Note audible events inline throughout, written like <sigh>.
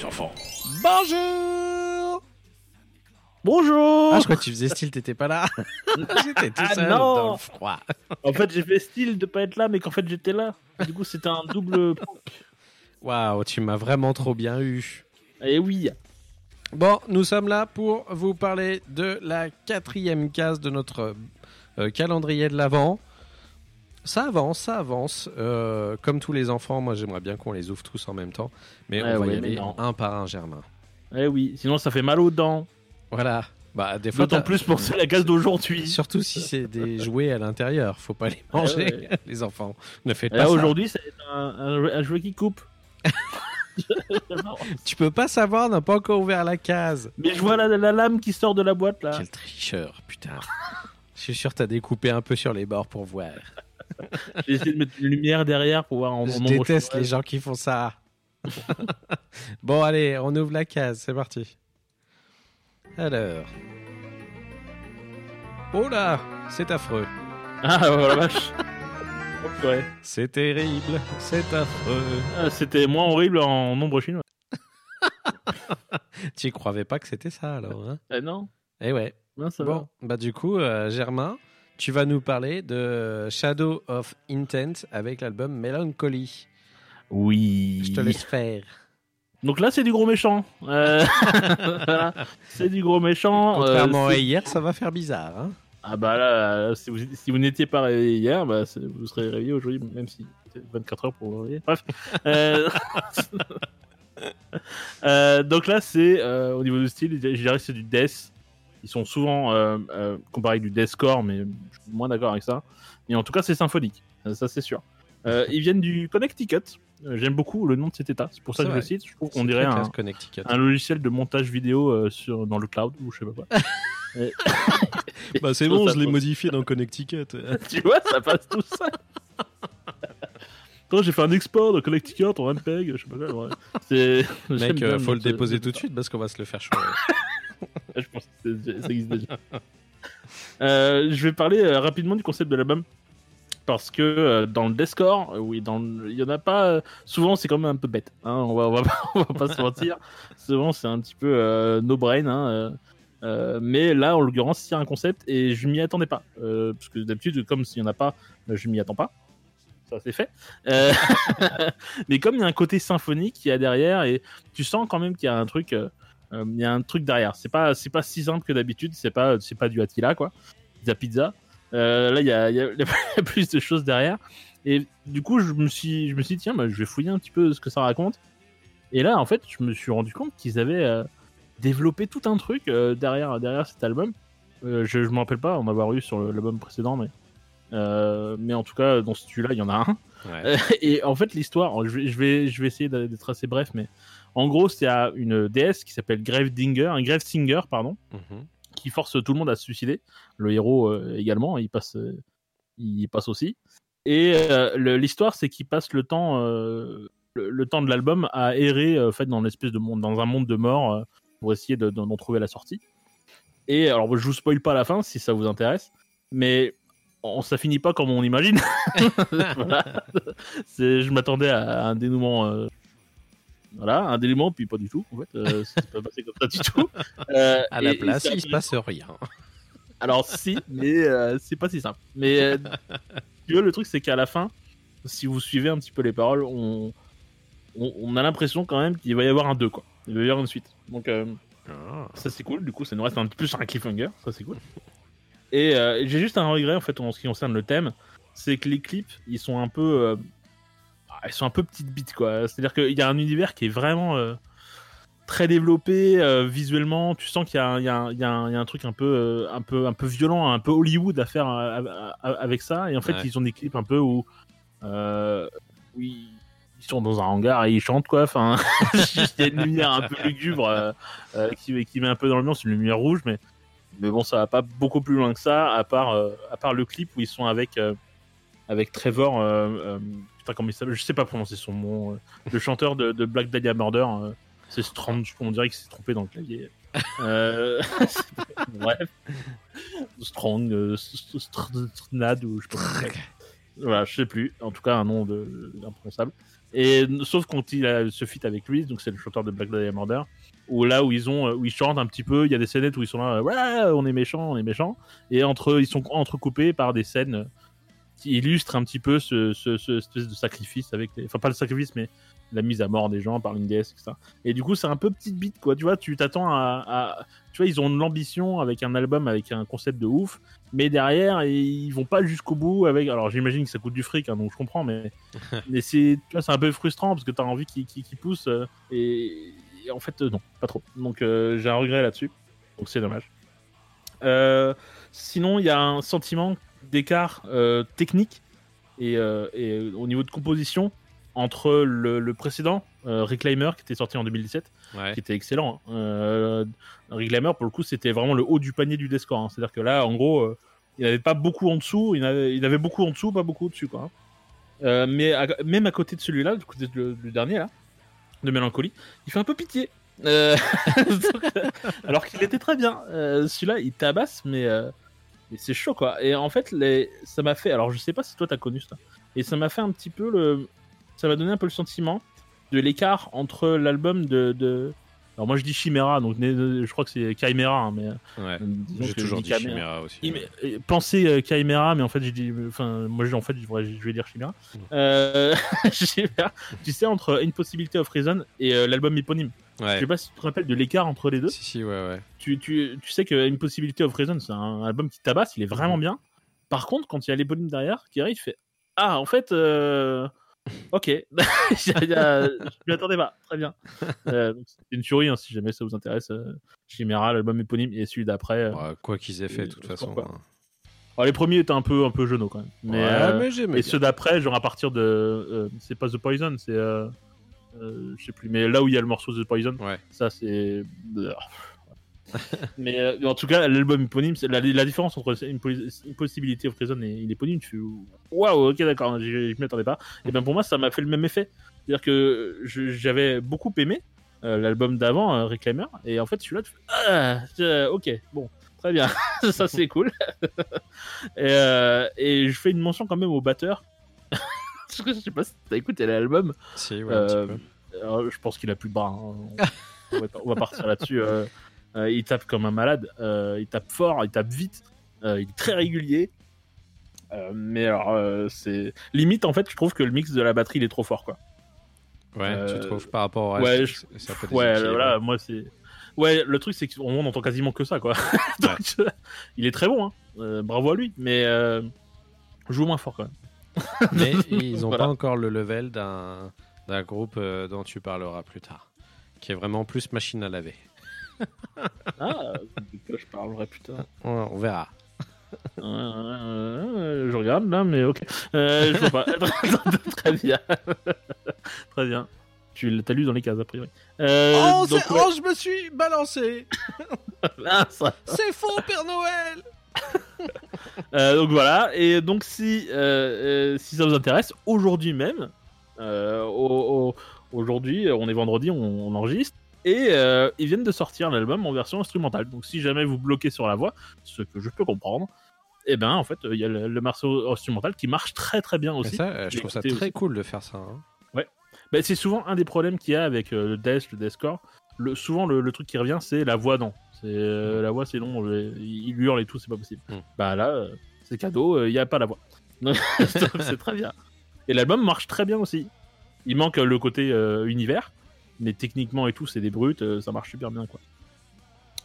Les enfants. Bonjour Bonjour Ah, je crois que tu faisais style, t'étais pas là. <laughs> J'étais tout Ah, seul non. dans le froid. En fait, j'ai fait style de pas être là, mais qu'en fait j'étais là. Du coup, c'était un double. <laughs> Waouh, tu m'as vraiment trop bien eu. Et oui. Bon, nous sommes là pour vous parler de la quatrième case de notre euh, calendrier de l'Avent. Ça avance, ça avance. Euh, comme tous les enfants, moi j'aimerais bien qu'on les ouvre tous en même temps. Mais Ouais, on va ouais, y aller non. un par un, Germain. Eh oui. Sinon, ça fait mal aux dents. Voilà. Bah, des fois, D'autant plus pour la case d'aujourd'hui. Surtout si c'est des <laughs> jouets à l'intérieur, faut pas les manger, ouais. <laughs> les enfants. Ne faites Et pas là, ça. aujourd'hui, c'est un, un, un jouet qui coupe. <laughs> Tu peux pas savoir, on n'a pas encore ouvert la case. mais je vois la, la lame qui sort de la boîte là. Quel tricheur, putain. Je suis sûr que t'as découpé un peu sur les bords pour voir. <laughs> J'ai essayé de mettre une lumière derrière pour voir en, Je déteste les gens qui font ça. <laughs> bon, allez, on ouvre la case, c'est parti. Alors. Oh là, c'est affreux. Ah, oh la vache. <laughs> Ouais. C'est terrible, c'est affreux. Ah, C'était moins horrible en nombre chinois. Tu croyais pas que c'était ça alors, hein? Eh non, Eh ouais. non ça Bon, bah du coup, euh, Germain, tu vas nous parler de Shadow of Intent avec l'album Melancholy. Oui. Je te laisse faire. Donc là, c'est du gros méchant. Euh, <laughs> voilà. C'est du gros méchant. Contrairement euh, à c'est- hier, ça va faire bizarre. Hein Ah bah là, euh, si vous, si vous n'étiez pas réveillé hier, bah, vous serez réveillé aujourd'hui, même si c'est 24 heures pour vous réveiller. Bref. Euh, <laughs> euh, donc là, c'est euh, au niveau du style, je dirais que c'est du death. Ils sont souvent euh, euh, comparés avec du deathcore, mais je suis moins d'accord avec ça. Mais en tout cas, c'est symphonique, Euh, ça c'est sûr. Ils viennent du Connecticut. J'aime beaucoup le nom de cet état, c'est pour ça que je le cite. Je trouve qu'on dirait un, logiciel de montage vidéo sur, dans le cloud ou je sais pas quoi. <laughs> Et- Bah <laughs> c'est bon, je l'ai modifié dans Connecticut. <laughs> tu vois, ça passe tout ça. Attends, j'ai fait un export de Connecticut en MPEG, je sais pas quoi. ouais. Mec, euh, faut le déposer tout de suite parce qu'on va se le faire choyer. Ça existe déjà. Euh, je vais parler euh, rapidement du concept de l'album. Parce que euh, dans le deathcore, oui, dans il y en a pas. souvent, c'est quand même un peu bête. hein, on, va, on, va, <laughs> pas- on va pas se mentir. Souvent, c'est un petit peu no brain. hein, mais là, en l'occurrence, il y a un concept et je m'y attendais pas. Parce que d'habitude, comme s'il y en a pas, je m'y attends pas. Ça, c'est fait. <laughs> Mais comme il y a un côté symphonique qu'il y a derrière et tu sens quand même qu'il y a un truc. Il y a un truc derrière. C'est pas, c'est pas si simple que d'habitude. C'est pas, c'est pas du Attila quoi, pizza pizza. Euh, là, il y a, y a- <laughs> y a plus de choses derrière. Et du coup, je me suis, je me suis dit tiens, bah, je vais fouiller un petit peu ce que ça raconte. Et là, en fait, je me suis rendu compte qu'ils avaient euh, développé tout un truc euh, derrière, derrière cet album. Euh, je, je me rappelle pas en avoir eu sur l'album précédent, mais, euh, mais en tout cas, dans celui-là, il y en a un. Ouais. <laughs> Et en fait, l'histoire, je je vais, je vais essayer d'être assez bref, mais en gros, c'est à une déesse qui s'appelle Gravedinger, un Gravesinger, pardon, Mhm. qui force tout le monde à se suicider. Le héros euh, également, il passe, euh, il passe aussi. Et euh, l'histoire, c'est qu'il passe le temps, le, le temps de l'album à errer, en fait, dans l'espèce de monde, dans un monde de mort, pour essayer de- d'en d'en trouver la sortie. Et alors, je vous spoil pas la fin si ça vous intéresse, mais on, ça finit pas comme on imagine. <laughs> Voilà. Je m'attendais à un dénouement. euh, Voilà, un dénouement, puis pas du tout. En fait, euh, c'est pas passé comme ça du <laughs> tout. Euh, À la et- et place, c'est il se passe rien. alors si, mais euh, c'est pas si simple. Mais euh, <laughs> tu vois, le truc c'est qu'à la fin, si vous suivez un petit peu les paroles, on, on, on a l'impression quand même qu'il va y avoir un 2 quoi. Il va y avoir une suite. Donc euh, ça c'est cool. Du coup, ça nous reste un petit peu sur un cliffhanger. Ça c'est cool. Et j'ai juste un regret en fait en ce qui concerne le thème, c'est que les clips ils sont un peu, elles sont un peu petites bites quoi. C'est-à-dire qu'il y a un univers qui est vraiment euh, très développé euh, visuellement. Tu sens qu'il y, a un- y y a truc un peu, un peu, un peu violent, un peu Hollywood à faire euh, à- à- avec ça. Et en fait, Ouais. ils ont des clips un peu où, où ils ils sont dans un hangar et ils chantent quoi. Enfin, <laughs> il y a une lumière un peu lugubre euh, euh, qui, qui met un peu dans l'ambiance, une lumière rouge, mais mais bon, ça va pas beaucoup plus loin que ça, à part, euh, à part le clip où ils sont avec, avec Trevor. euh, euh, putain, comment il s'appelle Je sais pas prononcer son nom. euh, le chanteur de, de Black Dahlia Murder. euh, c'est Strange, on dirait qu'il s'est trompé dans le clavier. <laughs> <laughs> Bref. Strong, St- St- Strnad, ou je sais pas. Voilà, je sais plus. En tout cas, un nom de- imprononçable. Et sauf quand il a ce feat avec lui, donc c'est le chanteur de Black Dahlia Murder, où là où ils ont, où ils chantent un petit peu, il y a des scénettes où ils sont là, ouais, on est méchants, on est méchants, et entre, ils sont entrecoupés par des scènes qui illustrent un petit peu ce, ce, ce espèce de sacrifice avec, les... enfin pas le sacrifice, mais la mise à mort des gens par une déesse, etc. Et du coup, c'est un peu petite bite, quoi. Tu vois, tu t'attends à, à- tu vois, ils ont de l'ambition avec un album avec un concept de ouf, mais derrière, ils vont pas jusqu'au bout avec. Alors, j'imagine que ça coûte du fric, hein, donc je comprends, mais <laughs> mais c'est, tu vois, c'est un peu frustrant parce que t'as envie qu'ils poussent euh, et, et en fait, euh, non, pas trop. Donc, euh, j'ai un regret là-dessus. Donc, c'est dommage. Sinon, il y a un sentiment d'écart euh, technique et, euh, et euh, au niveau de composition entre le, le précédent, Reclaimer, qui était sorti en 2017, Ouais. qui était excellent. hein. Reclaimer, pour le coup, c'était vraiment le haut du panier du Descore. hein. C'est-à-dire que là, en gros, il n'avait pas beaucoup en dessous, il avait, il avait beaucoup en dessous, pas beaucoup au-dessus. Quoi, hein. Mais à- même à côté de celui-là, du côté de- du dernier, là, de Mélancolie, il fait un peu pitié. <laughs> Euh, alors qu'il était très bien. Euh, celui-là, il tabasse, mais, euh, mais c'est chaud, quoi. Et en fait, les... ça m'a fait. Alors, je sais pas si toi, t'as connu ça. Et ça m'a fait un petit peu le. Ça m'a donné un peu le sentiment de l'écart entre l'album de, de- Alors, moi, je dis Chimera, donc je crois que c'est Chimera, hein, mais. Ouais. euh, J'ai toujours dit Chimera. Chimera aussi. Il- mais, euh, pensez euh, Chimera, mais en fait, j'ai dit. Enfin, moi, en fait, je vais, dire Chimera. Euh, <laughs> Chimera. Tu sais, entre Impossibility of Reason et euh, l'album éponyme. Je sais pas si tu te rappelles de l'écart entre les deux. Si, si, ouais, ouais. Tu, tu, tu sais que Impossibility of Reason, c'est un album qui tabasse, il est vraiment bien. Par contre, quand il y a l'éponyme derrière qui arrive, il fait Ah, en fait, euh, ok. <laughs> Je m'y attendais pas. Très bien. Euh, c'est une tuerie, hein, si jamais ça vous intéresse. euh, Chimera, l'album éponyme, et celui d'après. euh. Ouais, quoi qu'ils aient fait, de toute façon. hein. Alors, les premiers étaient un peu, un peu jeunes quand même. Mais, ouais, euh, mais j'aimais et ceux d'après, genre à partir de. euh, c'est pas The Poison, c'est. euh, euh, je sais plus, mais là où il y a le morceau The Poison, Ouais. ça c'est. <laughs> mais, euh, mais en tout cas, l'album éponyme, la, la différence entre Impo- Impossibility of Reason et l'éponyme, tu fais waouh, ok, d'accord, je, je m'y attendais pas. Et ben pour moi, ça m'a fait le même effet. C'est-à-dire que j'avais beaucoup aimé euh, l'album d'avant, euh, Reclaimer, et en fait, celui-là, tu fais ah, euh, ok, bon, très bien, <laughs> ça c'est cool. <laughs> et, euh, et je fais une mention quand même au batteur. Parce <laughs> que je sais pas si t'as écouté l'album. Si, ouais, un Euh, petit peu. alors, je pense qu'il a plus de bras. hein. <laughs> On, va, on va partir là-dessus. euh. Euh, il tape comme un malade. euh, il tape fort. Il tape vite. euh, il est très régulier. Euh, mais alors, euh, c'est limite en fait. Je trouve que le mix de la batterie il est trop fort, quoi. Ouais, euh, tu trouves par rapport reste ouais, je- ça peut Ouais, voilà, moi c'est. Ouais, le truc c'est qu'on entend quasiment que ça, quoi. <laughs> Donc, euh, il est très bon, hein. Euh, bravo à lui. Mais euh, joue moins fort quand même. <laughs> Mais <laughs> ils n'ont Voilà. pas encore le level d'un groupe euh, dont tu parleras plus tard, qui est vraiment plus machine à laver. Ah, de quoi je parlerai putain. On, on verra. Je regarde là, mais ok. Euh, je vois pas. <laughs> Très bien. Très bien. Tu l'as lu dans les cases, a priori. Euh, oh, donc, c'est- ouais. oh, je me suis balancé Ah. C'est faux, Père Noël <laughs> Euh, donc voilà. Et donc, si, euh, euh, si ça vous intéresse, aujourd'hui même, euh, au- au- aujourd'hui, on est vendredi, on, on enregistre. Et ils viennent de sortir l'album en version instrumentale. Donc, si jamais vous bloquez sur la voix, ce que je peux comprendre, et ben en fait, il y a le, le morceau instrumental qui marche très très bien Mais aussi. ça, je trouve ça très aussi. cool de faire ça. hein. Bah, c'est souvent un des problèmes qu'il y a avec le death, le deathcore. Le, souvent, le, le truc qui revient, c'est la voix non. Euh, la voix, c'est je- il hurle et tout, c'est pas possible. Mm. Bah là, euh, c'est cadeau, il n'y a pas la voix. <laughs> C'est très bien. Et l'album marche très bien aussi. Il manque euh, le côté euh, univers, mais techniquement et tout, c'est des brutes, euh, ça marche super bien quoi.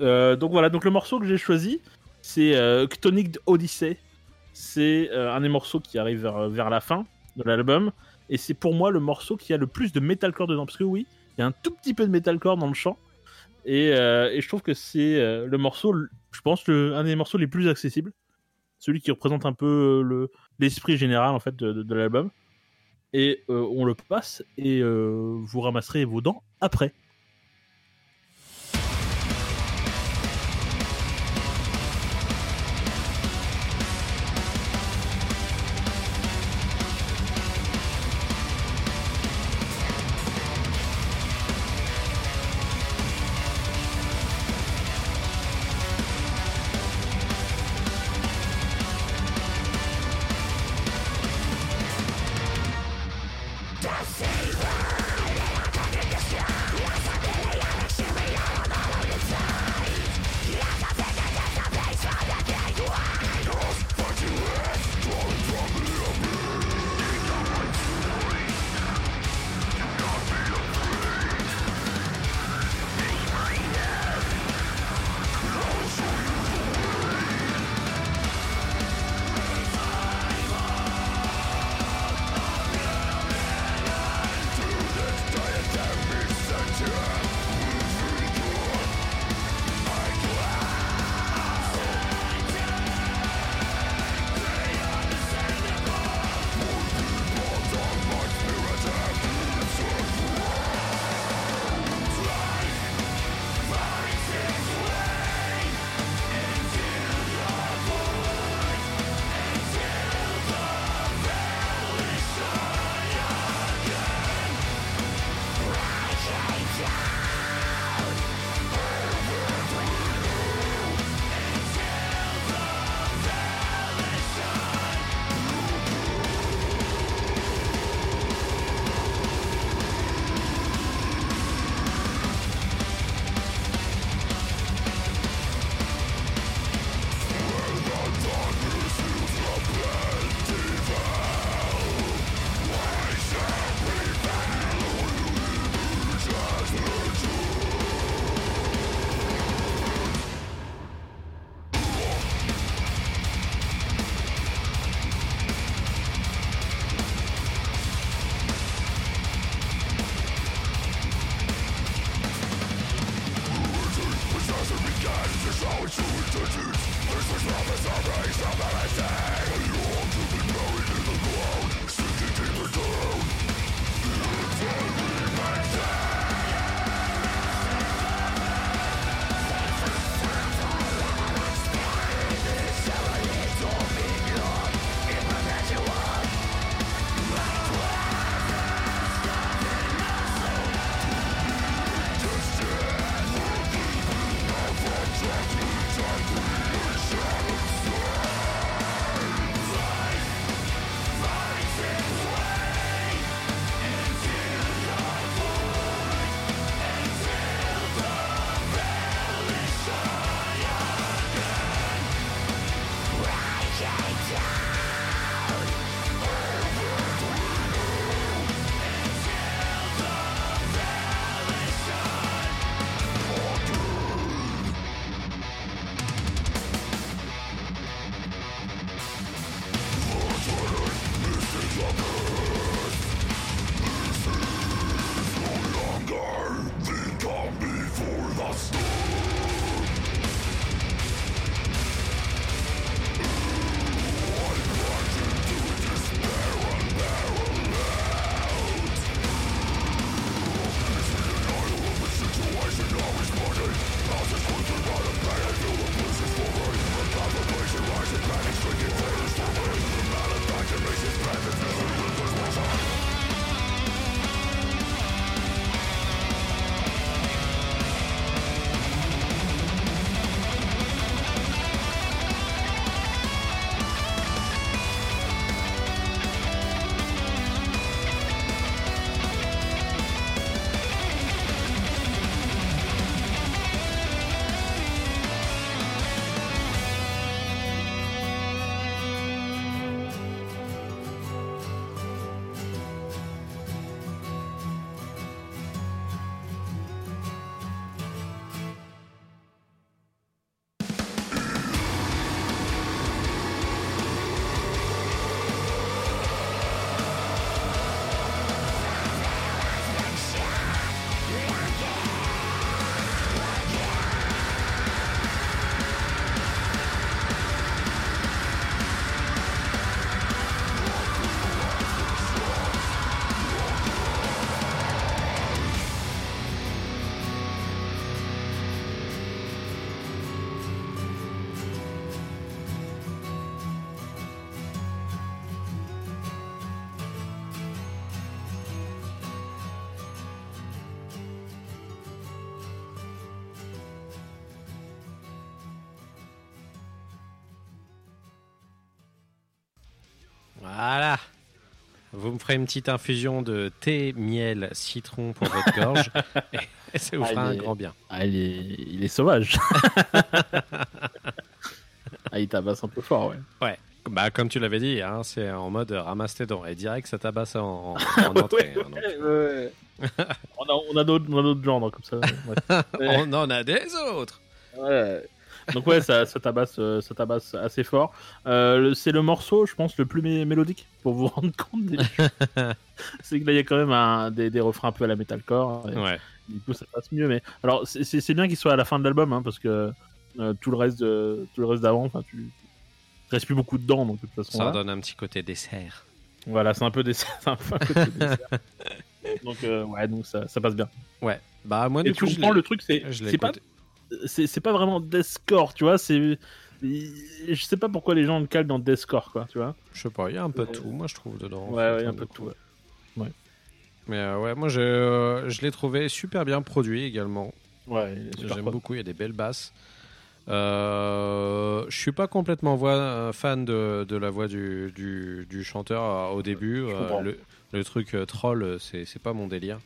Euh, donc voilà, donc le morceau que j'ai choisi, c'est euh, Chthonic Odyssey. C'est euh, un des morceaux qui arrive vers, vers la fin de l'album. Et c'est pour moi le morceau qui a le plus de metalcore dedans. Parce que oui, il y a un tout petit peu de metalcore dans le chant. Et, euh, et je trouve que c'est euh, le morceau, je pense, le, un des morceaux les plus accessibles. Celui qui représente un peu le, l'esprit général en fait de, l'album. Et euh, on le passe et euh, vous ramasserez vos dents après. Vous ferez une petite infusion de thé, miel, citron pour votre gorge. <laughs> et <laughs> ça vous fera un grand bien. Ah, il est, il est sauvage. <laughs> ah, il tabasse un peu fort, ouais. Ouais. Bah, comme tu l'avais dit, hein, c'est en mode ramasse tes dents. Et direct, ça tabasse en, en entrée. hein, on a, on a d'autres on a d'autres genres comme ça. On en a des autres. Ouais. Donc ouais, ça, ça tabasse, euh, ça tabasse assez fort. Euh, c'est le morceau, je pense, le plus mé- mélodique pour vous <laughs> rendre compte. Des... <laughs> c'est que là, il y a quand même un- des, des refrains un peu à la metalcore. et Ouais. Du coup, ça passe mieux. Mais alors, c'est- bien qu'il soit à la fin de l'album, hein, parce que euh, tout le reste, de, tout le reste d'avant, enfin, tu il reste plus beaucoup dedans, donc de toute façon. Ça donne un petit côté dessert. Voilà, c'est un peu des, <laughs> c'est un peu côté dessert. donc euh, ouais, donc ça, ça passe bien. Ouais. Bah, moi, Et du tu coup, je le truc, c'est pas. C'est pas vraiment deathcore, tu vois, c'est je sais pas pourquoi les gens le calent dans deathcore quoi, tu vois. Je sais pas, il y a un peu de tout, moi, je trouve, dedans. Ouais, ouais, Enfin, un peu de tout. ouais. Mais euh, ouais, moi, je, euh, je l'ai trouvé super bien produit également. Ouais, il J'aime beaucoup, il y a des belles basses. Euh, je suis pas complètement voix, euh, fan de, de la voix du, du, du chanteur euh, au début. Euh, le, le truc euh, troll, euh, c'est c'est pas mon délire.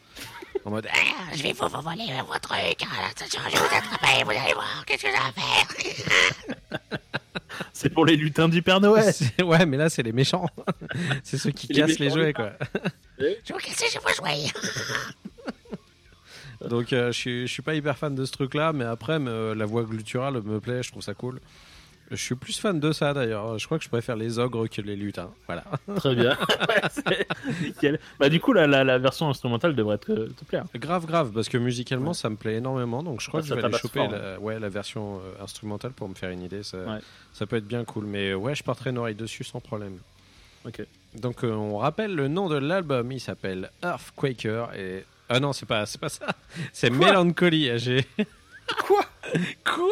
En mode, <laughs> Ah, je vais vous voler vos trucs. Ah, attention, je vais vous attraper. Vous allez voir. Qu'est-ce que ça va faire <laughs> C'est pour les lutins du Père Noël. <laughs> C'est- ouais, mais là, c'est les méchants. c'est ceux qui C'est les cassent les méchants, jouets, quoi. Je vous casse, je vous jouer. Donc, euh, je, suis, je suis pas hyper fan de ce truc-là, mais après, me- la voix gutturale me plaît, je trouve ça cool. Je suis plus fan de ça, d'ailleurs. Je crois que je préfère les ogres que les lutins. Voilà. <laughs> Très bien. <laughs> Ouais, c'est <laughs> nickel. Bah du coup la, la, la version instrumentale devrait te, te plaire. Grave, grave, parce que musicalement, ça me plaît énormément. Donc, je crois Ah, que je vais aller choper fort, la, ouais, la version euh, instrumentale pour me faire une idée. Ça, Ouais. ça peut être bien cool. Mais ouais, je porterai une oreille dessus sans problème. Ok. Donc, euh, on rappelle le nom de l'album. Il s'appelle Earthquaker. Et... Ah non, c'est pas, c'est pas ça. C'est Melancholy. J'ai... Quoi Quoi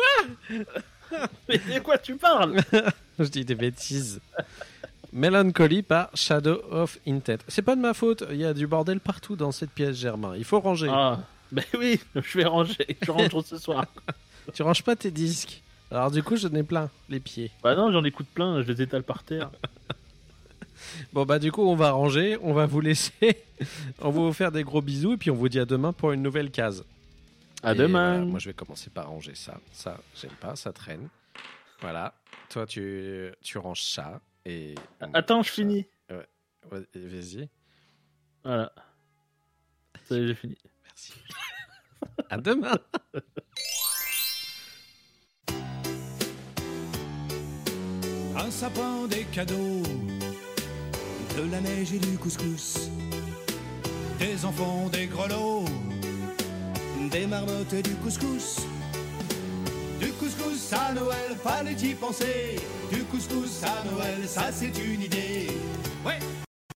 <laughs> Mais de quoi tu parles? <laughs> Je dis des bêtises. Melancholy par Shadow of Intent. C'est pas de ma faute. Il y a du bordel partout dans cette pièce, Germain. Il faut ranger. Ah, bah oui, <laughs> je vais ranger. Je rentre ce soir. Tu ranges pas tes disques. Alors du coup, j'en ai plein les pieds. Bah non, j'en écoute plein, je les étale par terre. Bon bah du coup, on va ranger, on va vous laisser, on va vous faire des gros bisous et puis on vous dit à demain pour une nouvelle case. À Et demain. voilà, moi, je vais commencer par ranger ça. Ça, j'aime pas, ça traîne. Voilà. Toi, tu, tu ranges ça et. Attends, je Ça. finis. Ouais, Vas-y. Voilà. Ça y est, j'ai fini. Merci. à demain. Un sapin, des cadeaux, de la neige et du couscous, des enfants, des grelots, des marmottes et du couscous. Du couscous à Noël, fallait y penser. Du couscous à Noël, ça c'est une idée. Ouais.